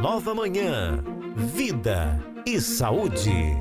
Nova Manhã. Vida e saúde.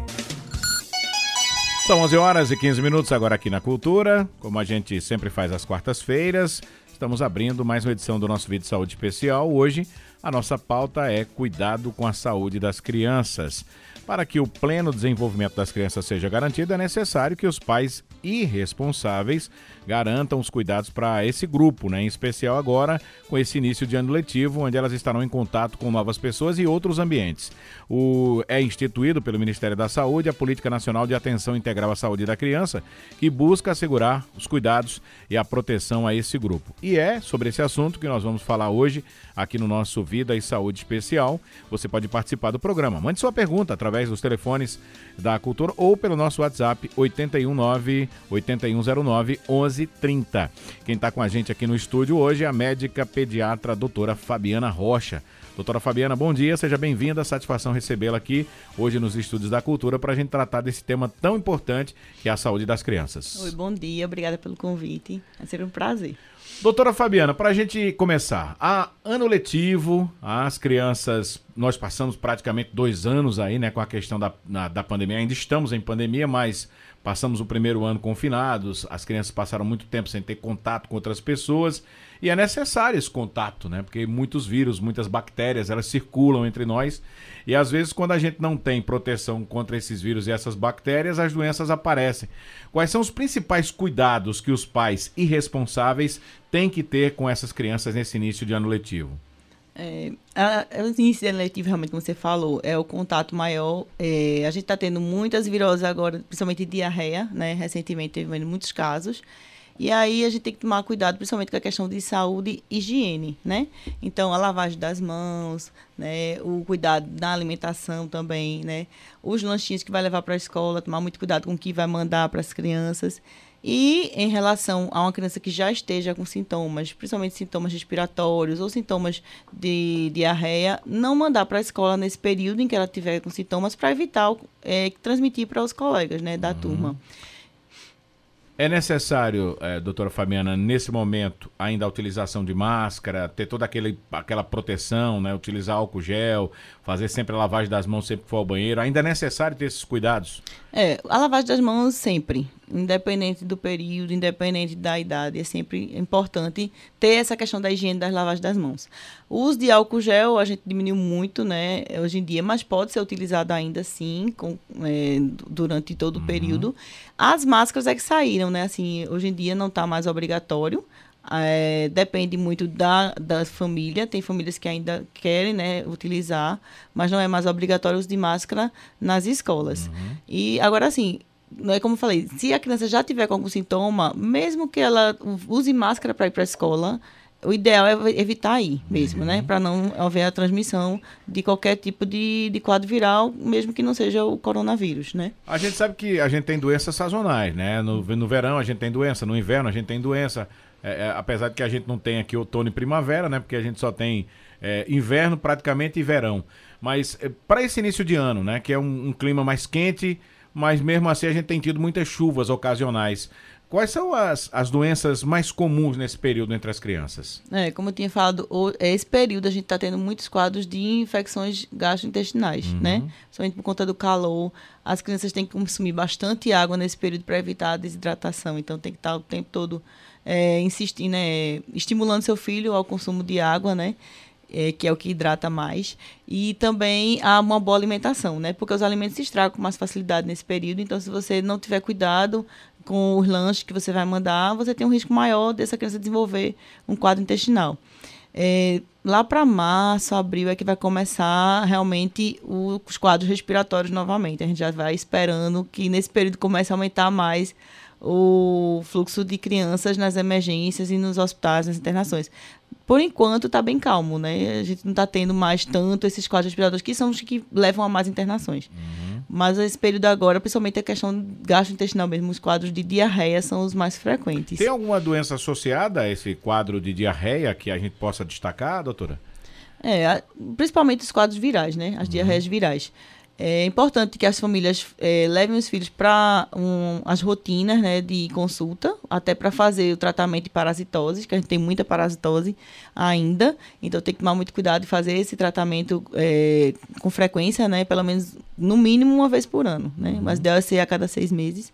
São 11 horas e 15 minutos agora aqui na Cultura. Como a gente sempre faz às quartas-feiras, estamos abrindo mais uma edição do nosso vídeo de saúde especial. Hoje, a nossa pauta é cuidado com a saúde das crianças. Para que o pleno desenvolvimento das crianças seja garantido, é necessário que os pais irresponsáveis garantam os cuidados para esse grupo, né? em especial agora com esse início de ano letivo, onde elas estarão em contato com novas pessoas e outros ambientes. O, é instituído pelo Ministério da Saúde a Política Nacional de Atenção Integral à Saúde da Criança, que busca assegurar os cuidados e a proteção a esse grupo. E é sobre esse assunto que nós vamos falar hoje aqui no nosso Vida e Saúde Especial. Você pode participar do programa. Mande sua pergunta através dos telefones da Cultura ou pelo nosso WhatsApp 819 8109 1130. Quem está com a gente aqui no estúdio hoje é a médica pediatra doutora Fabiana Rocha. Doutora Fabiana, bom dia, seja bem-vinda. Satisfação recebê-la aqui hoje nos Estúdios da Cultura para a gente tratar desse tema tão importante que é a saúde das crianças. Oi, bom dia, obrigada pelo convite. Vai ser um prazer. Doutora Fabiana, para a gente começar, a ano letivo, as crianças, nós passamos praticamente dois anos aí, né, com a questão da, na, da pandemia. Ainda estamos em pandemia, mas passamos o primeiro ano confinados, as crianças passaram muito tempo sem ter contato com outras pessoas e é necessário esse contato, né? Porque muitos vírus, muitas bactérias, elas circulam entre nós e às vezes quando a gente não tem proteção contra esses vírus e essas bactérias, as doenças aparecem. Quais são os principais cuidados que os pais irresponsáveis têm que ter com essas crianças nesse início de ano letivo? É, a, o início letivo, realmente, como você falou, é o contato maior. É, a gente está tendo muitas viroses agora, principalmente diarreia, né? Recentemente teve muitos casos. E aí a gente tem que tomar cuidado, principalmente com a questão de saúde e higiene, né? Então, a lavagem das mãos, né? O cuidado na alimentação também, né? Os lanchinhos que vai levar para a escola, tomar muito cuidado com o que vai mandar para as crianças. E em relação a uma criança que já esteja com sintomas, principalmente sintomas respiratórios ou sintomas de diarreia, não mandar para a escola nesse período em que ela tiver com sintomas para evitar é, transmitir para os colegas né, da uhum. turma. É necessário, é, doutora Fabiana, nesse momento, ainda a utilização de máscara, ter toda aquele, aquela proteção, né? Utilizar álcool gel, fazer sempre a lavagem das mãos sempre que for ao banheiro. Ainda é necessário ter esses cuidados? É, a lavagem das mãos sempre, independente do período, independente da idade, é sempre importante ter essa questão da higiene das lavagens das mãos. O uso de álcool gel a gente diminuiu muito, né, hoje em dia, mas pode ser utilizado ainda assim com, é, durante todo uhum. o período. As máscaras é que saíram, né, assim, hoje em dia não está mais obrigatório. É, depende muito da, da família. Tem famílias que ainda querem né, utilizar, mas não é mais obrigatório o uso de máscara nas escolas. Uhum. E agora, assim, não é como eu falei, se a criança já tiver com algum sintoma, mesmo que ela use máscara para ir para a escola, o ideal é evitar aí mesmo, né? uhum. né? Para não haver a transmissão de qualquer tipo de, de quadro viral, mesmo que não seja o coronavírus, né? A gente sabe que a gente tem doenças sazonais, né? No, no verão a gente tem doença, no inverno a gente tem doença. É, é, apesar de que a gente não tem aqui outono e primavera, né? Porque a gente só tem é, inverno praticamente e verão. Mas é, para esse início de ano, né? Que é um, um, clima mais quente, mas mesmo assim a gente tem tido muitas chuvas ocasionais. Quais são as, as doenças mais comuns nesse período entre as crianças? É, como eu tinha falado, esse período a gente está tendo muitos quadros de infecções gastrointestinais, uhum. né? Somente por conta do calor. As crianças têm que consumir bastante água nesse período para evitar a desidratação. Então tem que estar o tempo todo é, insistir, né, estimulando seu filho ao consumo de água, né, é, que é o que hidrata mais, e também a uma boa alimentação, né, porque os alimentos se estragam com mais facilidade nesse período, então se você não tiver cuidado com os lanches que você vai mandar, você tem um risco maior dessa criança desenvolver um quadro intestinal. É, lá para março, abril é que vai começar realmente os quadros respiratórios novamente. A gente já vai esperando que nesse período comece a aumentar mais o fluxo de crianças nas emergências e nos hospitais, nas internações. Por enquanto está bem calmo, né? A gente não está tendo mais tanto esses quadros respiratórios que são os que levam a mais internações. Uhum. Mas esse período agora, principalmente a questão gastrointestinal mesmo, os quadros de diarreia são os mais frequentes. Tem alguma doença associada a esse quadro de diarreia que a gente possa destacar, doutora? É, principalmente os quadros virais, né? As uhum. diarreias virais. É importante que as famílias é, levem os filhos para um, as rotinas né, de consulta, até para fazer o tratamento de parasitose, que a gente tem muita parasitose ainda, então tem que tomar muito cuidado de fazer esse tratamento é, com frequência, né, pelo menos no mínimo uma vez por ano, né, uhum. mas deve ser a cada seis meses.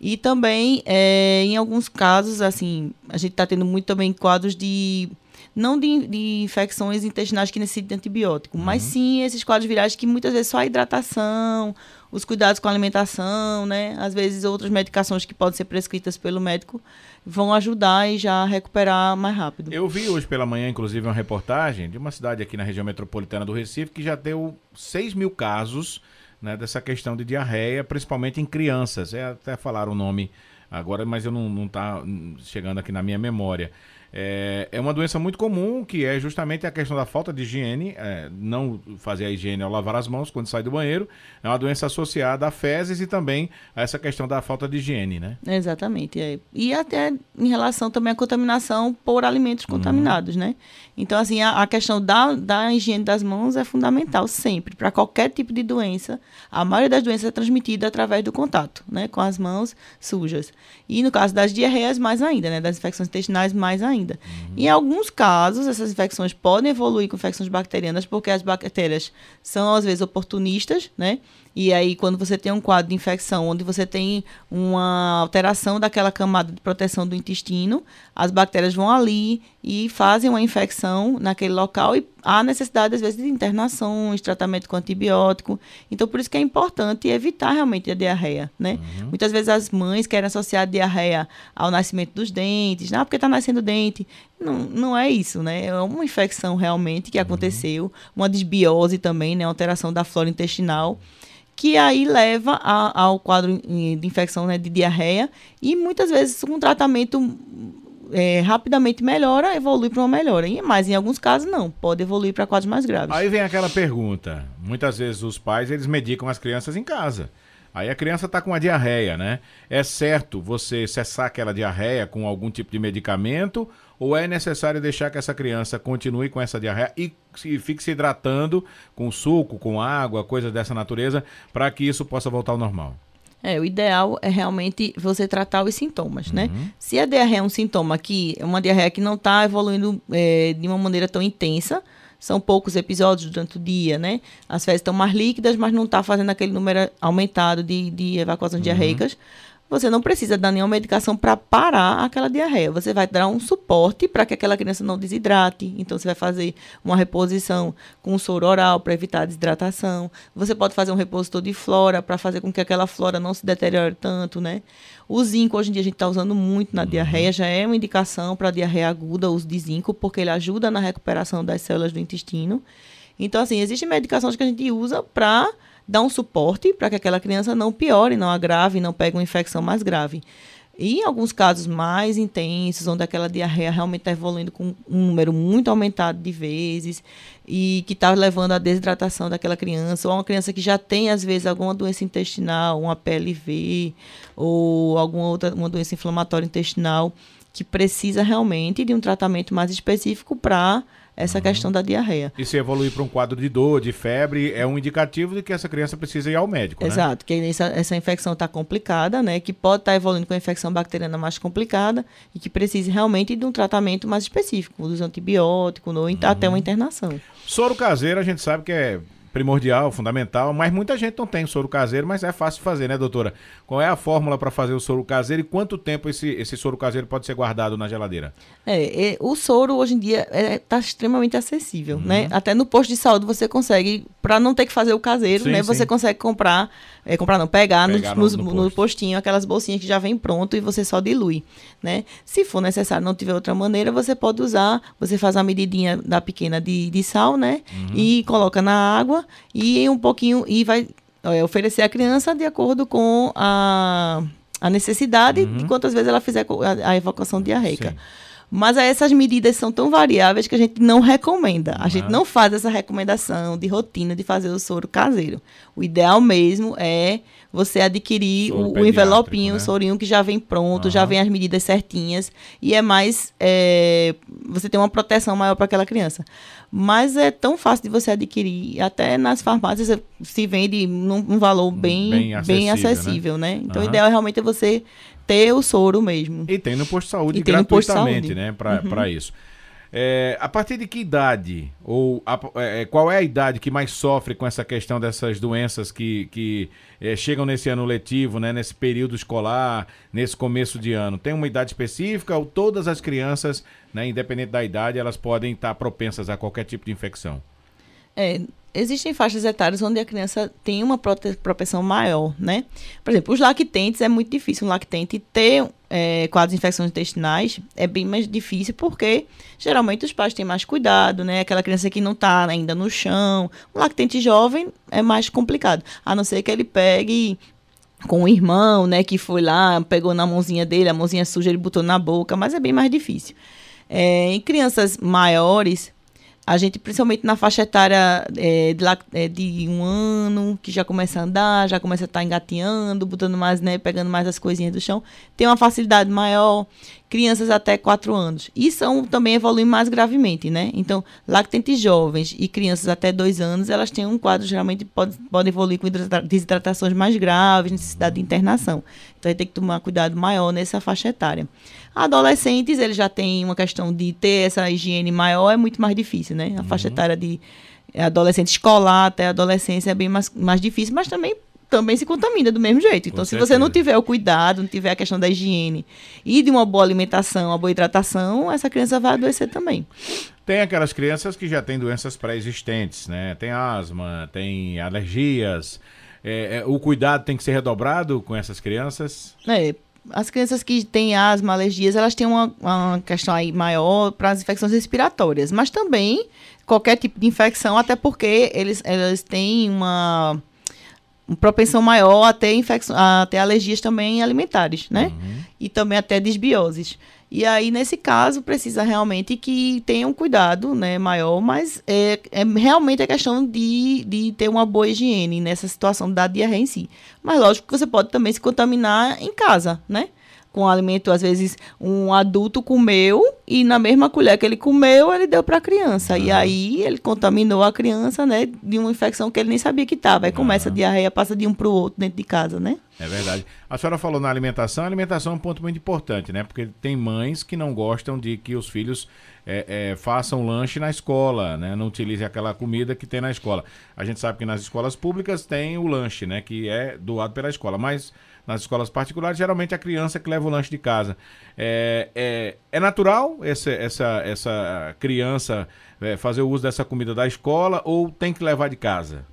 E também, é, em alguns casos, assim, a gente está tendo muito também quadros de não de, de infecções intestinais que necessitam de antibiótico, uhum. mas sim esses quadros virais que muitas vezes só a hidratação, os cuidados com a alimentação, né? Às vezes outras medicações que podem ser prescritas pelo médico vão ajudar e já recuperar mais rápido. Eu vi hoje pela manhã, inclusive, uma reportagem de uma cidade aqui na região metropolitana do Recife que já deu 6 mil casos né, dessa questão de diarreia, principalmente em crianças. É, até falaram o nome agora, mas eu não, não tá chegando aqui na minha memória. É, é uma doença muito comum, que é justamente a questão da falta de higiene, é, não fazer a higiene ao lavar as mãos quando sai do banheiro. É uma doença associada a fezes e também a essa questão da falta de higiene, né? Exatamente. É. E até em relação também à contaminação por alimentos uhum. contaminados, né? Então, assim, a, a, questão da, da higiene das mãos é fundamental sempre, para qualquer tipo de doença. A maioria das doenças é transmitida através do contato, né? Com as mãos sujas. E no caso das diarreias, mais ainda, né? Das infecções intestinais, mais ainda ainda. Uhum. Em alguns casos, essas infecções podem evoluir com infecções bacterianas, porque as bactérias são, às vezes, oportunistas, né? E aí, quando você tem um quadro de infecção, onde você tem uma alteração daquela camada de proteção do intestino, as bactérias vão ali e fazem uma infecção naquele local e há necessidade, às vezes, de internações, tratamento com antibiótico. Então, por isso que é importante evitar realmente a diarreia, né? Uhum. Muitas vezes as mães querem associar a diarreia ao nascimento dos dentes, ah, porque está nascendo dente. Não, não é isso, né? É uma infecção realmente que uhum. aconteceu, uma desbiose também, né? Uma alteração da flora intestinal que aí leva a, ao quadro de infecção né, de diarreia e muitas vezes um tratamento é, rapidamente melhora, evolui para uma melhora. Mas em alguns casos não, pode evoluir para quadros mais graves. Aí vem aquela pergunta: muitas vezes os pais eles medicam as crianças em casa. Aí a criança está com uma diarreia, né? É certo você cessar aquela diarreia com algum tipo de medicamento ou é necessário deixar que essa criança continue com essa diarreia e, e fique se hidratando com suco, com água, coisas dessa natureza, para que isso possa voltar ao normal? É, o ideal é realmente você tratar os sintomas, né? uhum. né? Se a diarreia é um sintoma que é uma diarreia que não está evoluindo é, de uma maneira tão intensa, são poucos episódios durante o dia, né? As fezes estão mais líquidas, mas não está fazendo aquele número aumentado de, de evacuações uhum. diarreicas. Você não precisa dar nenhuma medicação para parar aquela diarreia. Você vai dar um suporte para que aquela criança não desidrate. Então, você vai fazer uma reposição com soro oral para evitar a desidratação. Você pode fazer um repositor de flora para fazer com que aquela flora não se deteriore tanto, né? O zinco, hoje em dia, a gente está usando muito na uhum. diarreia, já é uma indicação para diarreia aguda, o uso de zinco, porque ele ajuda na recuperação das células do intestino. Então, assim, existem medicações que a gente usa para dar um suporte para que aquela criança não piore, não agrave, não pegue uma infecção mais grave. E em alguns casos mais intensos, onde aquela diarreia realmente está evoluindo com um número muito aumentado de vezes e que está levando à desidratação daquela criança, ou uma criança que já tem, às vezes, alguma doença intestinal, uma PLV, ou alguma outra uma doença inflamatória intestinal, que precisa realmente de um tratamento mais específico para essa uhum. questão da diarreia. E se evoluir para um quadro de dor, de febre, é um indicativo de que essa criança precisa ir ao médico, né? Exato, né? que essa, essa infecção está complicada, né? Que pode estar tá evoluindo com a infecção bacteriana mais complicada e que precisa realmente de um tratamento mais específico, dos antibióticos, ou uhum. até uma internação. Soro caseiro, a gente sabe que é primordial, fundamental, mas muita gente não tem soro caseiro, mas é fácil de fazer, né, doutora? Qual é a fórmula para fazer o soro caseiro e quanto tempo esse, esse soro caseiro pode ser guardado na geladeira? É, é o soro hoje em dia está é, tá extremamente acessível, né? uhum. né? Até no posto de saúde você consegue, para não ter que fazer o caseiro, sim, né? Sim. Você consegue comprar, é, comprar não, pegar, pegar no, no, no, no, postinho aquelas bolsinhas que já vem pronto e você só dilui, né? Se for necessário, não tiver outra maneira, você pode usar, você faz a medidinha da pequena de, de sal, né? Uhum. E coloca na água e um pouquinho e vai é, oferecer à criança de acordo com a, a necessidade uhum. de quantas vezes ela fizer a, a evacuação diarreica. Sim. Mas aí essas medidas são tão variáveis que a gente não recomenda. A gente não faz essa recomendação de rotina de fazer o soro caseiro. O ideal mesmo é você adquirir o, o, envelopinho, né? o sorinho que já vem pronto, uhum. já vem as medidas certinhas e é mais é, você tem uma proteção maior para aquela criança. Mas é tão fácil de você adquirir, até nas farmácias se vende num, num valor bem, bem acessível, bem acessível né? né? Então uhum. o ideal é realmente você ter o soro mesmo. E tem no posto de saúde e gratuitamente, saúde. né? Para uhum. isso. É, a partir de que idade, ou a, é, é, qual é a idade que mais sofre com essa questão dessas doenças que, que é, chegam nesse ano letivo, né, nesse período escolar, nesse começo de ano? Tem uma idade específica ou todas as crianças, né, independente da idade, elas podem estar propensas a qualquer tipo de infecção? É, existem faixas etárias onde a criança tem uma propensão maior, né? Por exemplo, os lactentes é muito difícil um lactente ter é, quadros infecções intestinais, é bem mais difícil porque geralmente os pais têm mais cuidado, né? Aquela criança que não está ainda no chão. Um lactente jovem é mais complicado, a não ser que ele pegue com o irmão, né, que foi lá, pegou na mãozinha dele, a mãozinha suja ele botou na boca, mas é bem mais difícil. É, em crianças maiores, a gente, principalmente na faixa etária é, de, é, de, um ano, que já começa a andar, já começa a estar tá engateando, botando mais, né, pegando mais as coisinhas do chão, tem uma facilidade maior. Crianças até 4 anos. E são também evoluem mais gravemente, né? Então, lactentes jovens e crianças até 2 anos, elas têm um quadro, geralmente, pode, pode evoluir com desidratações mais graves, necessidade de internação. Então, tem que tomar cuidado maior nessa faixa etária. Adolescentes, eles já têm uma questão de ter essa higiene maior, é muito mais difícil, né? A uhum. faixa etária de adolescente escolar até adolescência é bem mais, mais difícil, mas também também se contamina do mesmo jeito. Então, Com se certeza. você não tiver o cuidado, não tiver a questão da higiene e de uma boa alimentação, uma boa hidratação, essa criança vai adoecer também. Tem aquelas crianças que já têm doenças pré-existentes, né? Tem asma, tem alergias. É, é, o cuidado tem que ser redobrado com essas crianças? É, as crianças que têm asma, alergias, elas têm uma, uma questão aí maior para as infecções respiratórias, mas também qualquer tipo de infecção, até porque eles, eles têm uma, uma propensão maior a ter, infecção, a ter alergias também alimentares, né? Uhum. E também até desbioses. E aí, nesse caso, precisa realmente que tenham um cuidado né, maior, mas é, é realmente a questão de, de ter uma boa higiene nessa situação da diarreia em si. Mas lógico que você pode também se contaminar em casa, né? Com alimento, às vezes um adulto comeu e na mesma colher que ele comeu, ele deu para a criança. E aí ele contaminou a criança, né, de uma infecção que ele nem sabia que estava. Aí uhum. começa a diarreia, passa de um para o outro dentro de casa, né? É verdade. A senhora falou na alimentação, a alimentação é um ponto muito importante, né? Porque tem mães que não gostam de que os filhos é, é, façam lanche na escola, né? Não utilizem aquela comida que tem na escola. A gente sabe que nas escolas públicas tem o lanche, né? Que é doado pela escola, mas nas escolas particulares, geralmente a criança que leva o lanche de casa. É, é, é natural essa, essa, essa criança é, fazer o uso dessa comida da escola ou tem que levar de casa?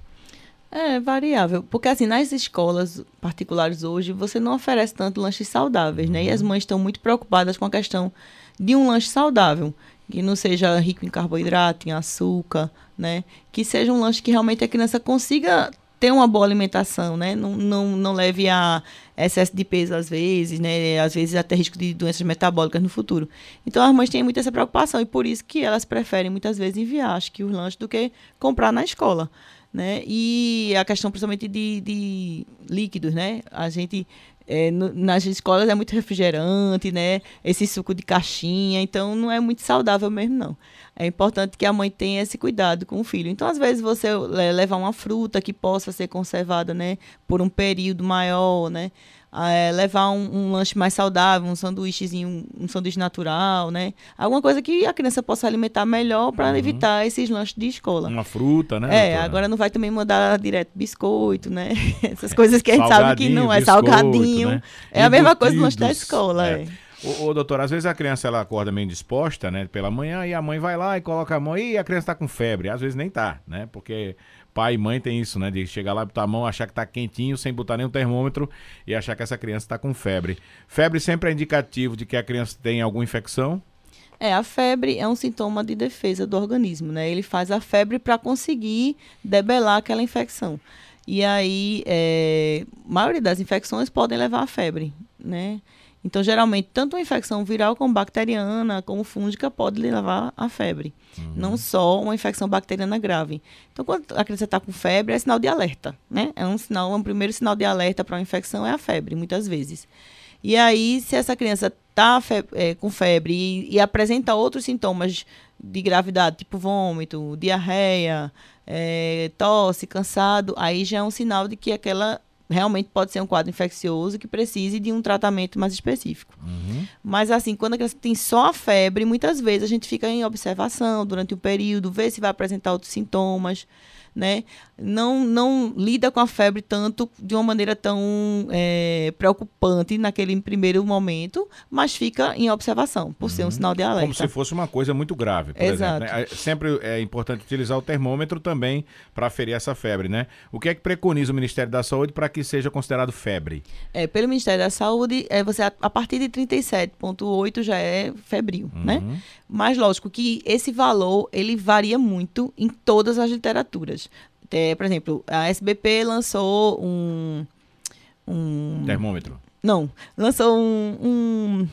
É variável, porque assim, nas escolas particulares hoje, você não oferece tanto lanches saudáveis, né? E as uhum. mães estão muito preocupadas com a questão de um lanche saudável, que não seja rico em carboidrato, em açúcar, né? Que seja um lanche que realmente a criança consiga ter uma boa alimentação, né? Não, não, não leve a excesso de peso às vezes, né? Às vezes até risco de doenças metabólicas no futuro. Então as mães têm muito essa preocupação e por isso que elas preferem muitas vezes enviar, acho que os lanches do que comprar na escola. Né? E a questão principalmente de, de líquidos, né? A gente é, no, nas escolas é muito refrigerante, né? Esse suco de caixinha, então não é muito saudável mesmo, não. É importante que a mãe tenha esse cuidado com o filho. Então, às vezes, você levar uma fruta que possa ser conservada, né? Por um período maior, né? É, levar um, um, lanche mais saudável, um sanduíchezinho, um sanduíche natural, né? Alguma coisa que a criança possa alimentar melhor para uhum. evitar esses lanches de escola. Uma fruta, né? É, doutora? agora não vai também mandar direto biscoito, né? Essas coisas que a gente sabe que não é biscoito, salgadinho. Né? É a mesma coisa do lanche da escola, é. é. Ô, ô, doutor, às vezes a criança ela acorda meio disposta, né, pela manhã, e a mãe vai lá e coloca a mão, e a criança tá com febre. Às vezes nem tá, né, porque pai e mãe tem isso, né? De chegar lá, botar a mão, achar que tá quentinho, sem botar nenhum termômetro e achar que essa criança está com febre. Febre sempre é indicativo de que a criança tem alguma infecção? É, a febre é um sintoma de defesa do organismo, né? Ele faz a febre para conseguir debelar aquela infecção. E aí, é, a maioria das infecções podem levar à febre, né? Então, geralmente, tanto uma infecção viral como bacteriana, como fúngica, pode levar à febre. Uhum. Não só uma infecção bacteriana grave. Então, quando a criança está com febre, é sinal de alerta, né? É um sinal, um primeiro sinal de alerta para uma infecção é a febre, muitas vezes. E aí, se essa criança está fe é, com febre e, e, apresenta outros sintomas de gravidade, tipo vômito, diarreia, é, tosse, cansado, aí já é um sinal de que aquela realmente pode ser um quadro infeccioso que precise de um tratamento mais específico. Uhum. Mas assim, quando a criança tem só a febre, muitas vezes a gente fica em observação durante o período, vê se vai apresentar outros sintomas né, não, não lida com a febre tanto de uma maneira tão é, preocupante naquele primeiro momento, mas fica em observação, por uhum. ser um uhum. sinal de alerta. Como se fosse uma coisa muito grave, por Exato. exemplo. Né? Sempre é importante utilizar o termômetro também para aferir essa febre, né? O que é que preconiza o Ministério da Saúde para que seja considerado febre? É, pelo Ministério da Saúde, é, você a, a partir de 37,8 já é febril, uhum. né? Mas lógico que esse valor ele varia muito em todas as literaturas. É, por exemplo, a SBP lançou um, um termômetro. Não, lançou um, um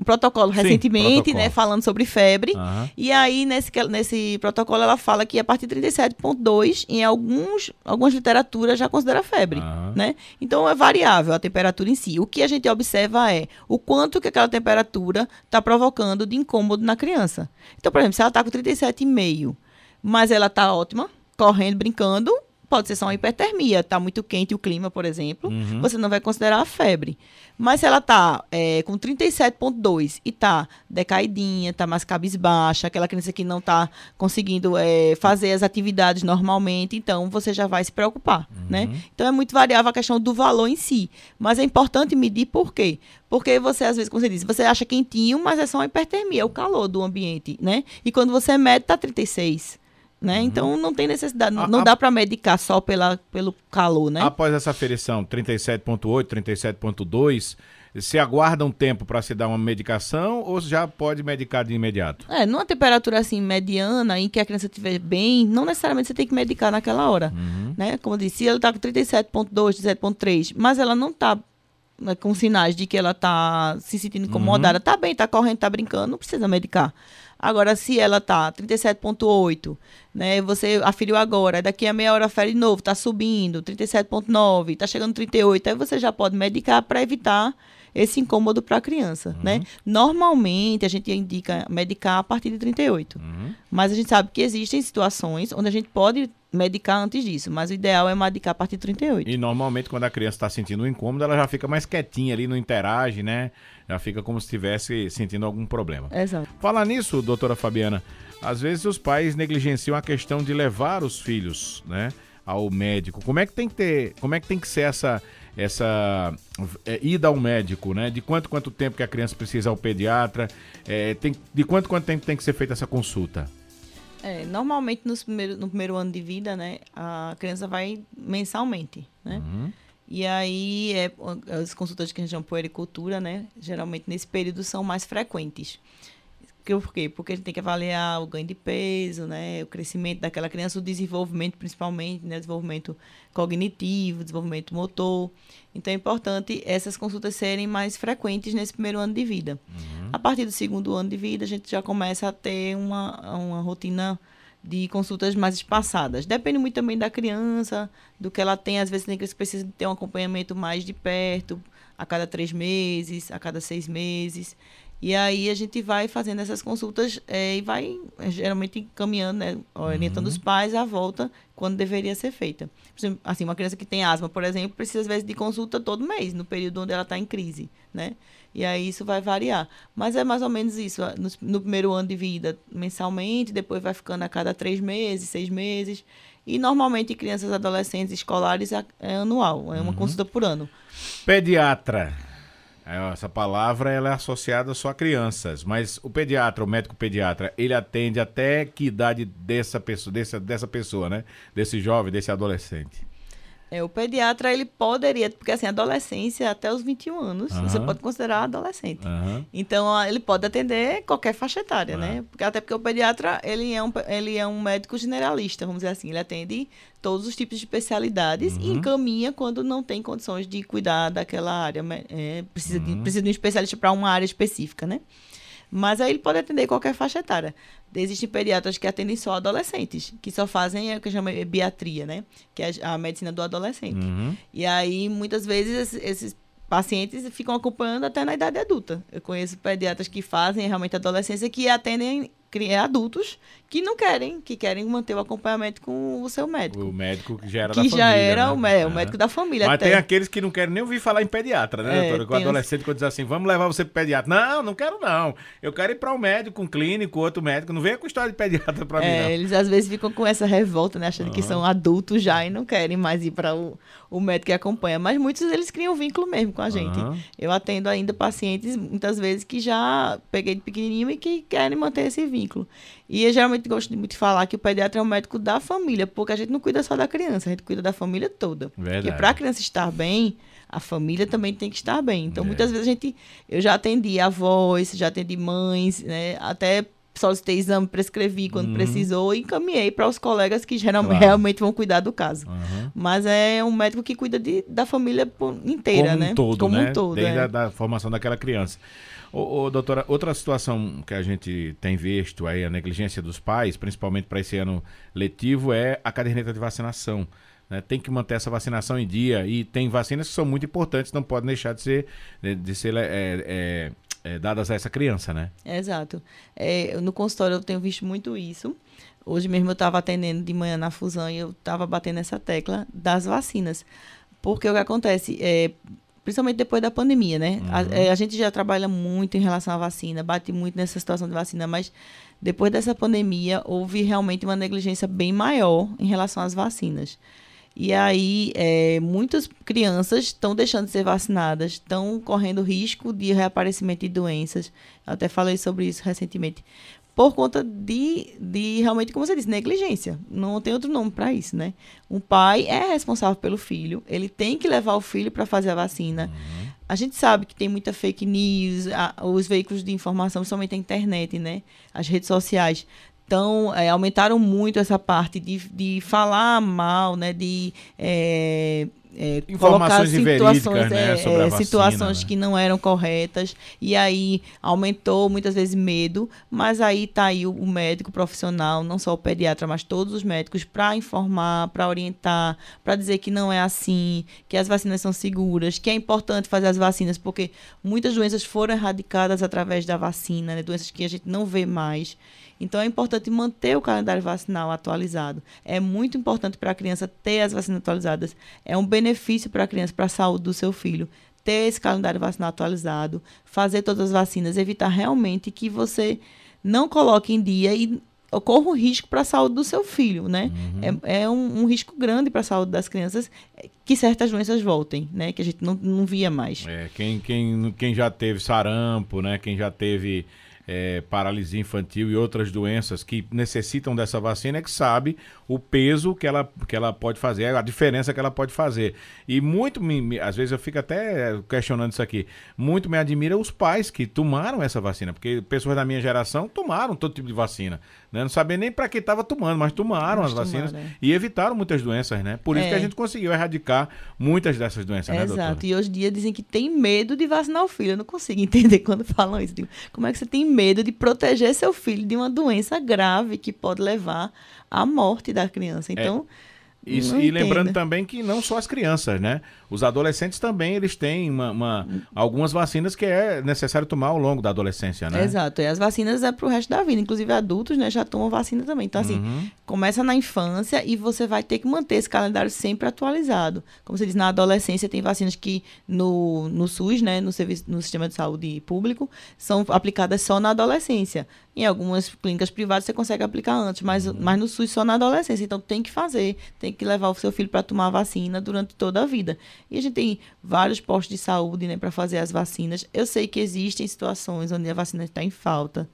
um protocolo Sim, recentemente, né, protocolo. né, falando sobre febre. Uhum. E aí, nesse, nesse protocolo, ela fala que a partir de 37,2, em alguns, algumas literaturas já considera febre, uhum. né? Então, é variável a temperatura em si. O que a gente observa é o quanto que aquela temperatura está provocando de incômodo na criança. Então, por exemplo, se ela está com 37,5, mas ela está ótima, correndo, brincando, Pode ser só uma hipertermia, está muito quente o clima, por exemplo, uhum. você não vai considerar a febre. Mas se ela está é, com 37,2 e está decaidinha, está mais cabisbaixa, aquela criança que não está conseguindo é, fazer as atividades normalmente, então você já vai se preocupar, né? uhum. né? Então é muito variável a questão do valor em si. Mas é importante medir por quê? Porque você, às vezes, como você disse, você acha quentinho, mas é só uma hipertermia, é o calor do ambiente, né? E quando você mede, está 36. Né? Uhum. Então não tem necessidade, a, não a, dá para medicar só pela, pelo calor, né? Após essa aferição 37.8, 37.2, se aguarda um tempo para se dar uma medicação ou já pode medicar de imediato? É, numa temperatura assim mediana, em que a criança estiver bem, não necessariamente você tem que medicar naquela hora, uhum. né? Como eu disse, ela está com 37.2, 37.3, mas ela não está né, com sinais de que ela está se sentindo incomodada, uhum. tá bem, tá correndo, tá brincando, não precisa medicar. Agora, se ela tá 37,8, né? Você aferiu agora, daqui a meia hora afere de novo, tá subindo, 37,9, tá chegando 38, aí você já pode medicar para evitar esse incômodo para a criança, uhum. né? Normalmente a gente indica medicar a partir de 38. Uhum. Mas a gente sabe que existem situações onde a gente pode medicar antes disso, mas o ideal é medicar a partir de 38. E normalmente quando a criança está sentindo um incômodo, ela já fica mais quietinha ali, não interage, né? Já fica como se estivesse sentindo algum problema. Exato. Falar nisso, doutora Fabiana, às vezes os pais negligenciam a questão de levar os filhos, né, ao médico. Como é que tem que ter, como é que tem que ser essa essa é, ida ao médico, né? De quanto quanto tempo que a criança precisa ao pediatra? É, tem, de quanto quanto tempo tem que ser feita essa consulta? É, normalmente nos primeiro, no primeiro ano de vida, né, a criança vai mensalmente, né? Uhum. E aí, é, as consultas que a gente chama puericultura, né? Geralmente nesse período são mais frequentes. Por quê? Porque a gente tem que avaliar o ganho de peso, né? O crescimento daquela criança, o desenvolvimento, principalmente, né? Desenvolvimento cognitivo, desenvolvimento motor. Então é importante essas consultas serem mais frequentes nesse primeiro ano de vida. Uhum. A partir do segundo ano de vida, a gente já começa a ter uma, uma rotina de consultas mais espaçadas. Depende muito também da criança, do que ela tem. Às vezes tem criança que precisa ter um acompanhamento mais de perto, a cada três meses, a cada seis meses. E aí a gente vai fazendo essas consultas é, e vai é, geralmente encaminhando, né, orientando uhum. os pais à volta quando deveria ser feita. Assim, uma criança que tem asma, por exemplo, precisa às vezes de consulta todo mês, no período onde ela está em crise, né? E aí isso vai variar. Mas é mais ou menos isso. No, no, primeiro ano de vida, mensalmente, depois vai ficando a cada três meses, seis meses. E normalmente crianças, adolescentes, escolares é, anual, é uma uhum. consulta por ano. Pediatra. É, essa palavra ela é associada só a crianças, mas o pediatra, o médico pediatra, ele atende até que idade dessa pessoa, dessa, dessa pessoa, né? Desse jovem, desse adolescente? É, o pediatra, ele poderia, porque assim, adolescência até os 21 anos, Aham. você pode considerar adolescente. Aham. Então, ele pode atender qualquer faixa etária, É. né? Porque, até porque o pediatra, ele é, um, ele é um médico generalista, vamos dizer assim. Ele atende todos os tipos de especialidades e Uhum. encaminha quando não tem condições de cuidar daquela área. é, precisa, de, Uhum. precisa de um especialista para uma área específica, né? Mas aí ele pode atender qualquer faixa etária. Existem pediatras que atendem só adolescentes, que só fazem o que chama de biatria, né? Que é a medicina do adolescente. Uhum. E aí, muitas vezes, esses, pacientes ficam acompanhando até na idade adulta. Eu conheço pediatras que fazem realmente adolescência que atendem adultos que não querem, que querem manter o acompanhamento com o seu médico. O médico que já era que da já família, era né? o, mé- o É. médico da família Mas até. tem aqueles que não querem nem ouvir falar em pediatra, né, É, doutora? Com o adolescente quando diz assim, vamos levar você pro pediatra. Não, não quero não. Eu quero ir para um médico, um clínico, outro médico. Não venha com história de pediatra para mim, É, não. eles às vezes ficam com essa revolta, né? Achando que Aham. são adultos já e não querem mais ir para o, o médico que acompanha. Mas muitos deles criam vínculo mesmo com a gente. Aham. Eu atendo ainda pacientes, muitas vezes, que já peguei de pequenininho e que querem manter esse vínculo. E eu geralmente gosto de muito falar que o pediatra é um médico da família, porque a gente não cuida só da criança, a gente cuida da família toda. Verdade. Porque para a criança estar bem, a família também tem que estar bem. Então, É. muitas vezes a gente. Eu já atendi avós, já atendi mães, né? Até solicitei exame, prescrevi quando Uhum. precisou e encaminhei para os colegas que geralmente Claro. realmente vão cuidar do caso. Aham. Mas é um médico que cuida de, da família inteira, Como né? um todo, Como né? um todo. Desde é. a da formação daquela criança. Ô, ô, doutora, outra situação que a gente tem visto aí, a negligência dos pais, principalmente para esse ano letivo, é a caderneta de vacinação. né? Tem que manter essa vacinação em dia e tem vacinas que são muito importantes, não podem deixar de ser, de ser é, é, é, dadas a essa criança, né? Exato. É, no consultório eu tenho visto muito isso. Hoje mesmo eu estava atendendo de manhã na fusão e eu estava batendo essa tecla das vacinas. Porque o que acontece, é, principalmente depois da pandemia, né? A, é, a gente já trabalha muito em relação à vacina, bate muito nessa situação de vacina, mas depois dessa pandemia houve realmente uma negligência bem maior em relação às vacinas. E aí, é, muitas crianças estão deixando de ser vacinadas, estão correndo risco de reaparecimento de doenças. Eu até falei sobre isso recentemente. Por conta de, de realmente, como você disse, negligência. Não tem outro nome para isso, né? Um pai é responsável pelo filho, ele tem que levar o filho para fazer a vacina. A gente sabe que tem muita fake news, a- os veículos de informação, principalmente a internet, né? As redes sociais. Então, é, aumentaram muito essa parte de, de falar mal, né? De é, é, Informações colocar situações, né, é, é, situações né? que não eram corretas. E aí aumentou muitas vezes medo, mas aí tá aí o, o médico profissional, não só o pediatra, mas todos os médicos, para informar, para orientar, para dizer que não é assim, que as vacinas são seguras, que é importante fazer as vacinas, porque muitas doenças foram erradicadas através da vacina, né, doenças que a gente não vê mais. Então é importante manter o calendário vacinal atualizado. É muito importante para a criança ter as vacinas atualizadas. É um benefício para a criança, para a saúde do seu filho. Ter esse calendário vacinal atualizado, fazer todas as vacinas, evitar realmente que você não coloque em dia e ocorra um risco para a saúde do seu filho, né? É, é um, um risco grande para a saúde das crianças eh, que certas doenças voltem, né? Que a gente não, não via mais. É, quem, quem, quem já teve sarampo, né? Quem já teve é, paralisia infantil e outras doenças que necessitam dessa vacina é que sabe o peso que ela, que ela pode fazer, a diferença que ela pode fazer. E muito, me, me- às vezes eu fico até questionando isso aqui, muito me admira os pais que tomaram essa vacina, porque pessoas da minha geração tomaram todo tipo de vacina. Né? Não sabia nem para que estava tomando, mas tomaram Mas as vacinas tomaram, é. e evitaram muitas doenças, né? Por isso É. que a gente conseguiu erradicar muitas dessas doenças, né, doutora? Exato. E hoje em dia dizem que tem medo de vacinar o filho. Eu não consigo entender quando falam isso. Digo, como é que você tem medo de proteger seu filho de uma doença grave que pode levar à morte da criança? Então. Isso, não e lembrando também que não só as crianças, né? Os adolescentes também, eles têm uma, uma- algumas vacinas que é necessário tomar ao longo da adolescência, né? Exato. E as vacinas é pro resto da vida. Inclusive, adultos, né, já tomam vacina também. Então, assim, Uhum. começa na infância e você vai ter que manter esse calendário sempre atualizado. Como você diz, na adolescência tem vacinas que no, no SUS, né, no, serviço, no sistema de saúde público, são aplicadas só na adolescência. Em algumas clínicas privadas você consegue aplicar antes, mas, mas no SUS só na adolescência. Então tem que fazer, tem que levar o seu filho para tomar a vacina durante toda a vida. E a gente tem vários postos de saúde né, para fazer as vacinas. Eu sei que existem situações onde a vacina está em falta.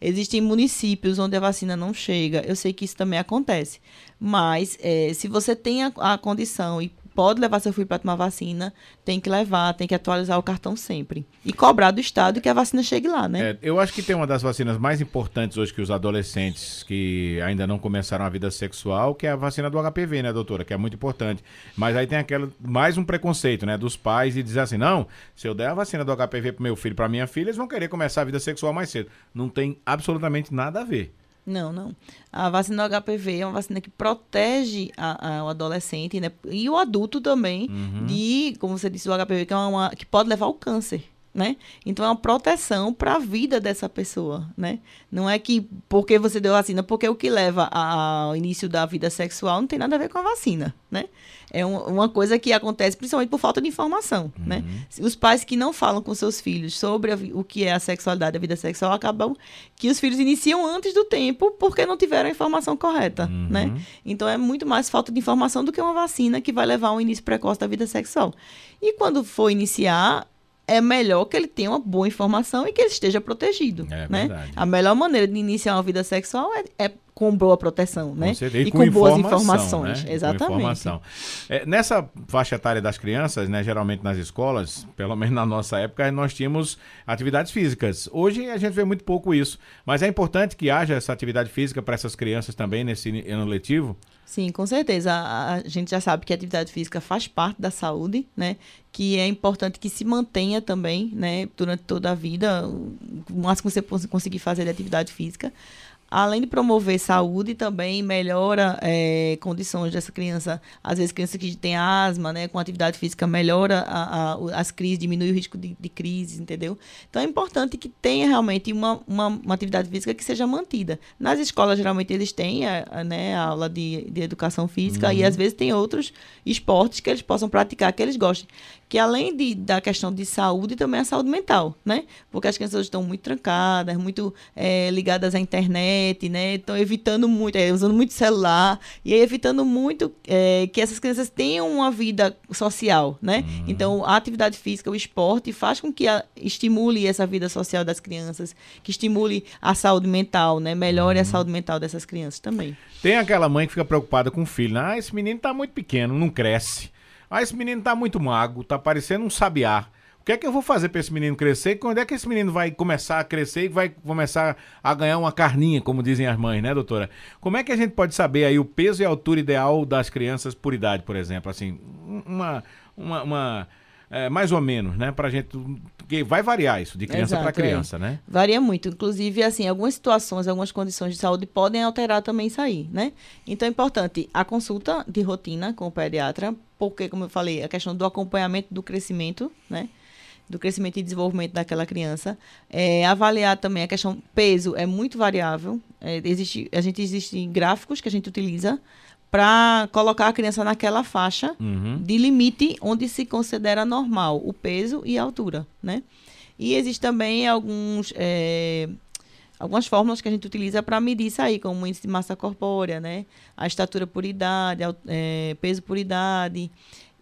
Existem municípios onde a vacina não chega. Eu sei que isso também acontece. Mas eh, se você tem a, a condição e pode levar seu filho para tomar vacina, tem que levar, tem que atualizar o cartão sempre. E cobrar do Estado que a vacina chegue lá, né? É, eu acho que tem uma das vacinas mais importantes hoje que os adolescentes que ainda não começaram a vida sexual, que é a vacina do HPV, né, doutora? Que é muito importante. Mas aí tem aquela, mais um preconceito, né, dos pais e dizer assim, não, se eu der a vacina do HPV pro meu filho, para minha filha, eles vão querer começar a vida sexual mais cedo. Não tem absolutamente nada a ver. Não, não. A vacina do HPV é uma vacina que protege a, a, o adolescente né? e o adulto também uhum. de, como você disse, o HPV, que, é uma, que pode levar ao câncer. Né? Então é uma proteção para a vida dessa pessoa, né? Não é que porque você deu vacina, porque o que leva ao início da vida sexual não tem nada a ver com a vacina, né? É um, uma coisa que acontece principalmente por falta de informação, né? uhum. né? Os pais que não falam com seus filhos sobre a, o que é a sexualidade, a vida sexual, acabam que os filhos iniciam antes do tempo porque não tiveram a informação correta, uhum. né? Então é muito mais falta de informação do que uma vacina que vai levar a um início precoce da vida sexual. E quando for iniciar, é melhor que ele tenha uma boa informação e que ele esteja protegido. É né? Verdade. A melhor maneira de iniciar uma vida sexual é, é com boa proteção, né? Com e, e com, com boas informações. Né? Exatamente. Informação. É, nessa faixa etária das crianças, né, geralmente nas escolas, pelo menos na nossa época, nós tínhamos atividades físicas. Hoje a gente vê muito pouco isso. Mas é importante que haja essa atividade física para essas crianças também nesse ano letivo? Sim, com certeza. A, a, gente já sabe que a atividade física faz parte da saúde, né? Que é importante que se mantenha também, né? Durante toda a vida, o máximo que você conseguir fazer de atividade física além de promover saúde, também melhora é, condições dessa criança. Às vezes, criança que tem asma, né, com atividade física, melhora a, a, as crises, diminui o risco de, de crise, entendeu? Então, é importante que tenha realmente uma, uma, uma, atividade física que seja mantida. Nas escolas, geralmente, eles têm a, a né, a aula de, de educação física uhum. e, às vezes, tem outros esportes que eles possam praticar, que eles gostem que além de, da questão de saúde, também a saúde mental, né? Porque as crianças estão muito trancadas, muito é, ligadas à internet, né? Estão evitando muito, é, usando muito celular e evitando muito é, que essas crianças tenham uma vida social, né? Uhum. Então, a atividade física, o esporte, faz com que a, estimule essa vida social das crianças, que estimule a saúde mental, né? Melhore uhum. a saúde mental dessas crianças também. Tem aquela mãe que fica preocupada com o filho, né? ah, esse menino está muito pequeno, não cresce. Ah, esse menino tá muito mago, tá parecendo um sabiá. O que é que eu vou fazer para esse menino crescer? Quando é que esse menino vai começar a crescer e vai começar a ganhar uma carninha, como dizem as mães, né, doutora? Como é que a gente pode saber aí o peso e a altura ideal das crianças por idade, por exemplo? Assim, uma, uma, uma é, mais ou menos, né? Pra gente. Porque vai variar isso, de criança para criança, é. né? Varia muito. Inclusive, assim, algumas situações, algumas condições de saúde podem alterar também isso aí, né? Então é importante a consulta de rotina com o pediatra, porque, como eu falei, a questão do acompanhamento do crescimento, né? do crescimento e desenvolvimento daquela criança. É, avaliar também a questão peso é muito variável. É, existe, a gente existe gráficos que a gente utiliza para colocar a criança naquela faixa uhum. de limite onde se considera normal o peso e a altura, né? E existe também alguns é, algumas fórmulas que a gente utiliza para medir isso aí, como o índice de massa corpórea, né? A estatura por idade, é, peso por idade.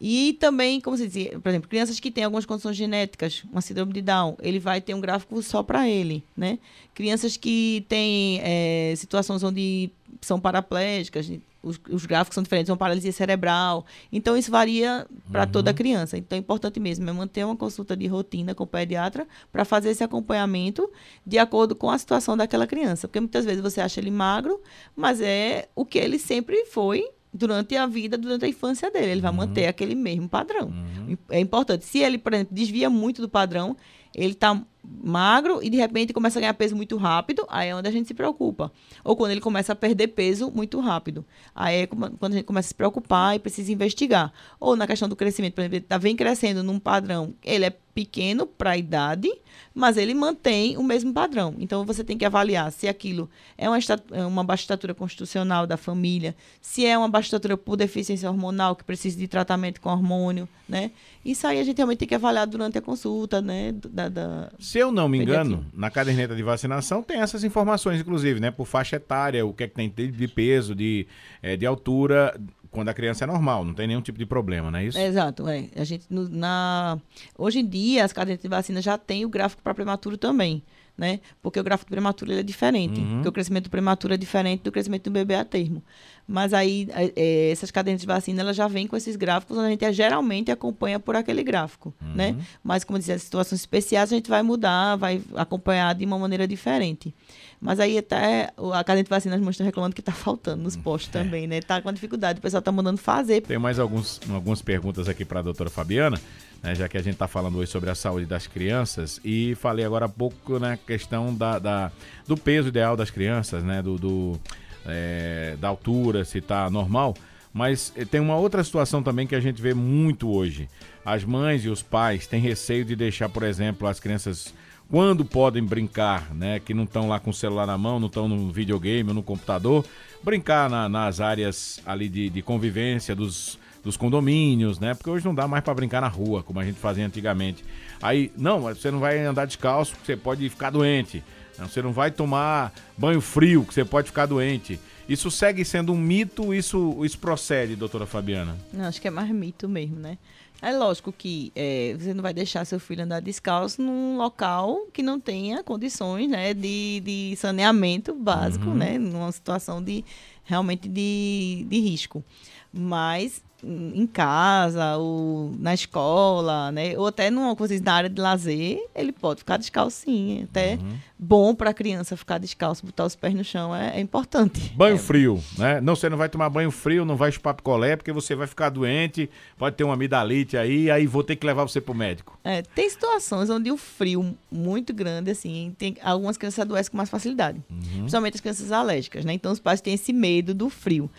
E também, como se diz, por exemplo, crianças que têm algumas condições genéticas, uma síndrome de Down, ele vai ter um gráfico só para ele, né? Crianças que têm é, situações onde são paraplégicas, os, os, gráficos são diferentes, uma paralisia cerebral. Então, isso varia para uhum. toda criança. Então, é importante mesmo é manter uma consulta de rotina com o pediatra para fazer esse acompanhamento de acordo com a situação daquela criança. Porque muitas vezes você acha ele magro, mas é o que ele sempre foi durante a vida, durante a infância dele. Ele vai uhum. manter aquele mesmo padrão. Uhum. É importante. Se ele, por exemplo, desvia muito do padrão, ele está magro e de repente começa a ganhar peso muito rápido, aí é onde a gente se preocupa. Ou quando ele começa a perder peso muito rápido. Aí é quando a gente começa a se preocupar e precisa investigar. Ou na questão do crescimento, por exemplo, ele tá, vem crescendo num padrão, ele é pequeno para a idade, mas ele mantém o mesmo padrão. Então você tem que avaliar se aquilo é uma, é uma baixa estatura constitucional da família, se é uma baixa estatura por deficiência hormonal que precisa de tratamento com hormônio, né? Isso aí a gente realmente tem que avaliar durante a consulta, né? Da, da se eu não me engano, na caderneta de vacinação tem essas informações, inclusive, né? Por faixa etária, o que é que tem de peso, de, é, de altura, quando a criança é normal, não tem nenhum tipo de problema, não é isso? exato, é. A gente, no, na... Hoje em dia, as cadernetas de vacina já tem o gráfico para prematuro também. Né? Porque o gráfico prematuro é diferente. Uhum. Porque o crescimento prematuro é diferente do crescimento do bebê a termo. Mas aí, é, essas cadeias de vacina, elas já vêm com esses gráficos, onde a gente é, geralmente acompanha por aquele gráfico, Uhum. né? Mas, como eu disse, as situações especiais a gente vai mudar, vai acompanhar de uma maneira diferente. Mas aí até a cadente de vacina, as mães estão reclamando que está faltando nos postos É. também, né? Tá com dificuldade, o pessoal está mandando fazer. Tem mais alguns, algumas perguntas aqui para a doutora Fabiana, né, já que a gente está falando hoje sobre a saúde das crianças e falei agora há pouco na questão da, da- do peso ideal das crianças, né, do, do, é, da altura, se está normal. Mas eh, tem uma outra situação também que a gente vê muito hoje. As mães e os pais têm receio de deixar, por exemplo, as crianças quando podem brincar, né? Que não estão lá com o celular na mão, não estão no videogame ou no computador, brincar na- nas áreas ali de, de convivência dos, dos condomínios, né? Porque hoje não dá mais para brincar na rua, como a gente fazia antigamente. Aí, não, você não vai andar descalço, você pode ficar doente. Não, Você não vai tomar banho frio, que você pode ficar doente. Isso segue sendo um mito, isso, isso procede, doutora Fabiana? Não, acho que é mais mito mesmo, né? É lógico que é, você não vai deixar seu filho andar descalço num local que não tenha condições né, de, de saneamento básico, né? Numa situação de realmente de, de risco. Mas em casa, ou na escola, né? Ou até numa, vocês, na área de lazer, ele pode ficar descalço sim. Até bom para a criança ficar descalço, botar os pés no chão é, é importante. Banho É, frio, né? Não, você não vai tomar banho frio, não vai chupar picolé, porque você vai ficar doente, pode ter uma amidalite aí, aí vou ter que levar você pro médico. É, tem situações onde o frio muito grande, assim, tem algumas crianças adoecem com mais facilidade. Principalmente as crianças alérgicas, né? Então os pais têm esse medo do frio.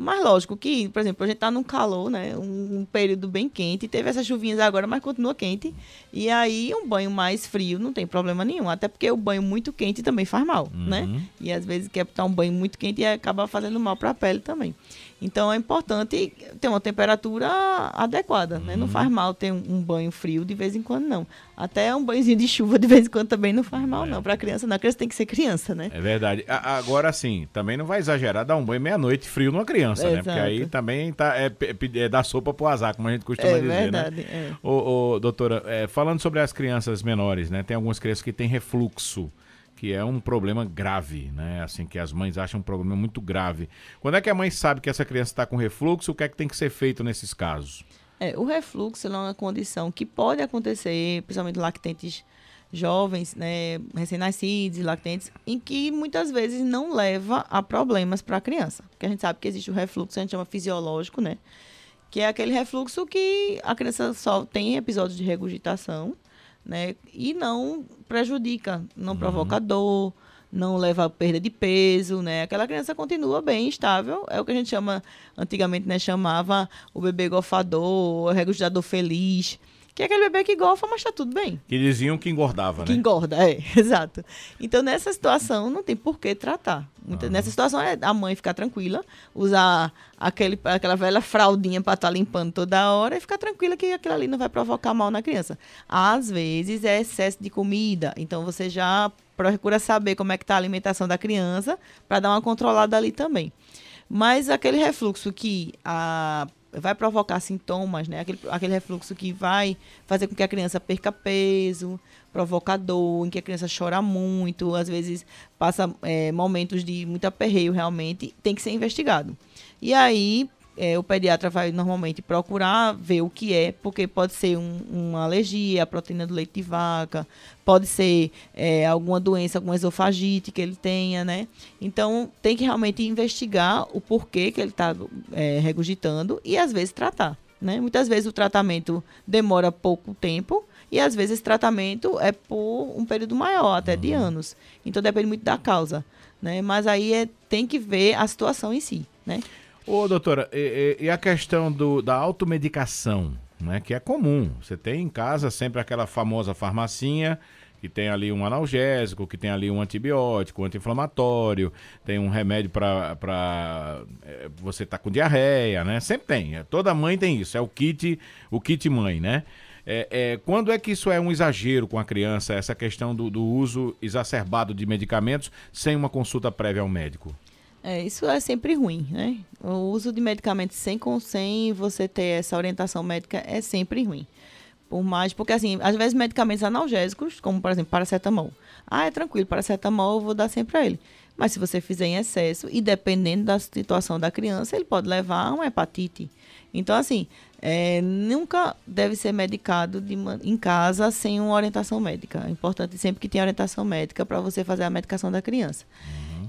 Mas lógico que, por exemplo, a gente tá num calor, né? Um, um período bem quente, teve essas chuvinhas agora, mas continua quente. E aí um banho mais frio não tem problema nenhum. Até porque o banho muito quente também faz mal, né? E às vezes quer botar um banho muito quente e acaba fazendo mal para a pele também. Então é importante ter uma temperatura adequada, né? Não faz mal ter um, um banho frio de vez em quando, não. Até um banhozinho de chuva de vez em quando também não faz mal, não. Para criança, não. A criança tem que ser criança, né? É verdade. A- agora sim, também não vai exagerar dar um banho meia-noite frio numa criança, né? Porque Exato. aí também tá, é, é dar sopa pro azar, como a gente costuma É dizer, né? verdade. é. Ô, ô, doutora, é, falando sobre as crianças menores, né? Tem algumas crianças que têm refluxo, que é um problema grave, né? Assim, que as mães acham um problema muito grave. Quando é que a mãe sabe que essa criança está com refluxo, o que é que tem que ser feito nesses casos? É, o refluxo é uma condição que pode acontecer, principalmente lactentes jovens, né, recém-nascidos lactentes, em que muitas vezes não leva a problemas para a criança. Porque a gente sabe que existe o refluxo, a gente chama fisiológico, né? Que é aquele refluxo que a criança só tem episódios de regurgitação, né? E não prejudica, não provoca dor, não leva a perda de peso, né? Aquela criança continua bem estável, é o que a gente chama, antigamente, né, chamava o bebê golfador, o regurgitador feliz, que é aquele bebê que golfa, mas está tudo bem. Que diziam que engordava, Que né? engorda, é, exato. Então, nessa situação, não tem por que tratar. Muita- Nessa situação, é a mãe ficar tranquila, usar aquele, aquela velha fraldinha para estar limpando toda hora e ficar tranquila que aquilo ali não vai provocar mal na criança. Às vezes, é excesso de comida. Então, você já procura saber como é que está a alimentação da criança para dar uma controlada ali também. Mas aquele refluxo que a vai provocar sintomas, né? Aquele, aquele refluxo que vai fazer com que a criança perca peso, provoca dor, em que a criança chora muito, às vezes passa é, momentos de muito aperreio realmente, tem que ser investigado. E aí é, o pediatra vai normalmente procurar ver o que é, porque pode ser um- uma alergia à proteína do leite de vaca, pode ser é, alguma doença, alguma esofagite que ele tenha, né? Então tem que realmente investigar o porquê que ele está regurgitando e às vezes tratar. Né? Muitas vezes o tratamento demora pouco tempo e às vezes esse tratamento é por um período maior, até de anos. Então depende muito da causa. Né? Mas aí é, tem que ver a situação em si. Né? Ô, doutora, e, e- a questão do, da automedicação, né? Que é comum. Você tem em casa sempre aquela famosa farmacinha que tem ali um analgésico, que tem ali um antibiótico, um anti-inflamatório, tem um remédio para você tá com diarreia, né? Sempre tem. é, Toda mãe tem isso. É o kit, o kit mãe, né? É, é, quando é que isso é um exagero com a criança, essa questão do, do uso exacerbado de medicamentos sem uma consulta prévia ao médico? É, isso é sempre ruim, né? O uso de medicamentos sem, sem você ter essa orientação médica é sempre ruim. Por mais, porque assim, às vezes medicamentos analgésicos, como por exemplo, paracetamol. Ah, é tranquilo, paracetamol eu vou dar sempre a ele. Mas se você fizer em excesso, e dependendo da situação da criança, ele pode levar a uma hepatite. Então, assim, é, nunca deve ser medicado de, em casa sem uma orientação médica. É importante sempre que tenha orientação médica para você fazer a medicação da criança.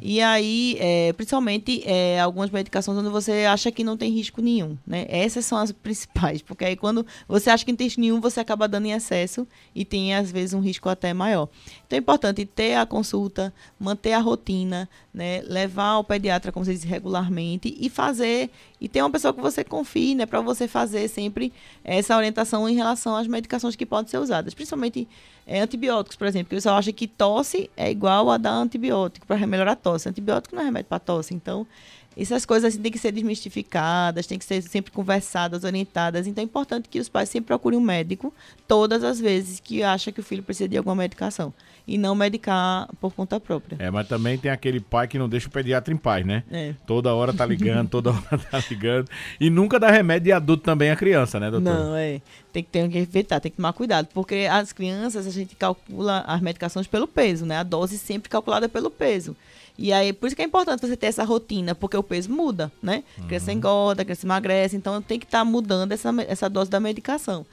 E aí, é, principalmente, é, algumas medicações onde você acha que não tem risco nenhum, né? Essas são as principais, porque aí quando você acha que não tem risco nenhum, você acaba dando em excesso e tem, às vezes, um risco até maior. Então, é importante ter a consulta, manter a rotina, né? Levar ao pediatra, como você diz, regularmente e fazer, e ter uma pessoa que você confie, né? Para você fazer sempre essa orientação em relação às medicações que podem ser usadas, principalmente é, antibióticos, por exemplo, que o pessoal acha que tosse é igual a dar antibiótico para melhorar a tosse. Antibiótico não é remédio para tosse. Então, essas coisas assim, têm que ser desmistificadas, têm que ser sempre conversadas, orientadas. Então, é importante que os pais sempre procurem um médico todas as vezes que acha que o filho precisa de alguma medicação e não medicar por conta própria. É, mas também tem aquele pai que não deixa o pediatra em paz, né? É. Toda hora tá ligando, toda hora tá ligando. E nunca dá remédio de adulto também à criança, né, doutor? Não, é. Tem que ter que evitar, tem que tomar cuidado, porque as crianças a gente calcula as medicações pelo peso, né? A dose sempre calculada pelo peso. E aí, por isso que é importante você ter essa rotina, porque o peso muda, né? A criança uhum. engorda, criança emagrece, então tem que estar tá mudando essa, essa dose da medicação.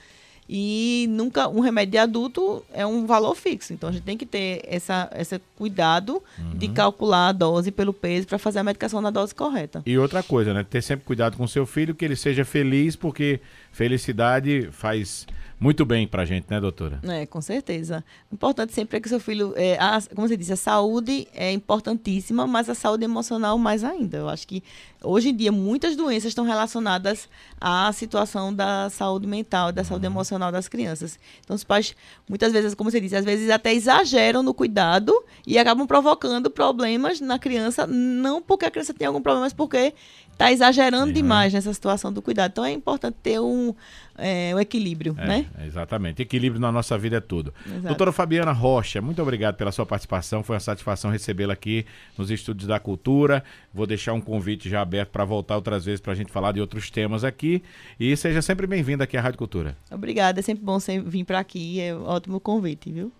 E nunca um remédio de adulto é um valor fixo. Então a gente tem que ter essa, esse cuidado uhum. de calcular a dose pelo peso para fazer a medicação na dose correta. E outra coisa, né? Ter sempre cuidado com seu filho, que ele seja feliz, porque felicidade faz muito bem pra gente, né, doutora? É, com certeza. O importante sempre é que seu filho, é, a, como você disse, a saúde é importantíssima, mas a saúde emocional mais ainda. Eu acho que hoje em dia muitas doenças estão relacionadas à situação da saúde mental, da saúde uhum. emocional das crianças. Então os pais, muitas vezes, como você disse, às vezes até exageram no cuidado e acabam provocando problemas na criança, não porque a criança tem algum problema, mas porque está exagerando demais nessa situação do cuidado. Então é importante ter um, é, um equilíbrio, é, né? Exatamente. Equilíbrio na nossa vida é tudo. Exato. Doutora Fabiana Rocha, muito obrigado pela sua participação. Foi uma satisfação recebê-la aqui nos Estúdios da Cultura. Vou deixar um convite já aberto para voltar outras vezes para a gente falar de outros temas aqui. E seja sempre bem-vindo aqui à Rádio Cultura. Obrigada, é sempre bom vir para aqui. É um ótimo convite, viu?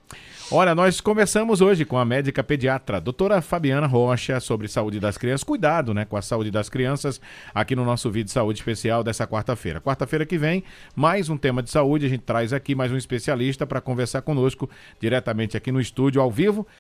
Olha, nós conversamos hoje com a médica pediatra, doutora Fabiana Rocha, sobre saúde das crianças. Cuidado, né, com a saúde das crianças, aqui no nosso vídeo de saúde especial dessa quarta-feira. Quarta-feira que vem, mais um tema de saúde. A gente traz aqui mais um especialista para conversar conosco diretamente aqui no estúdio, ao vivo,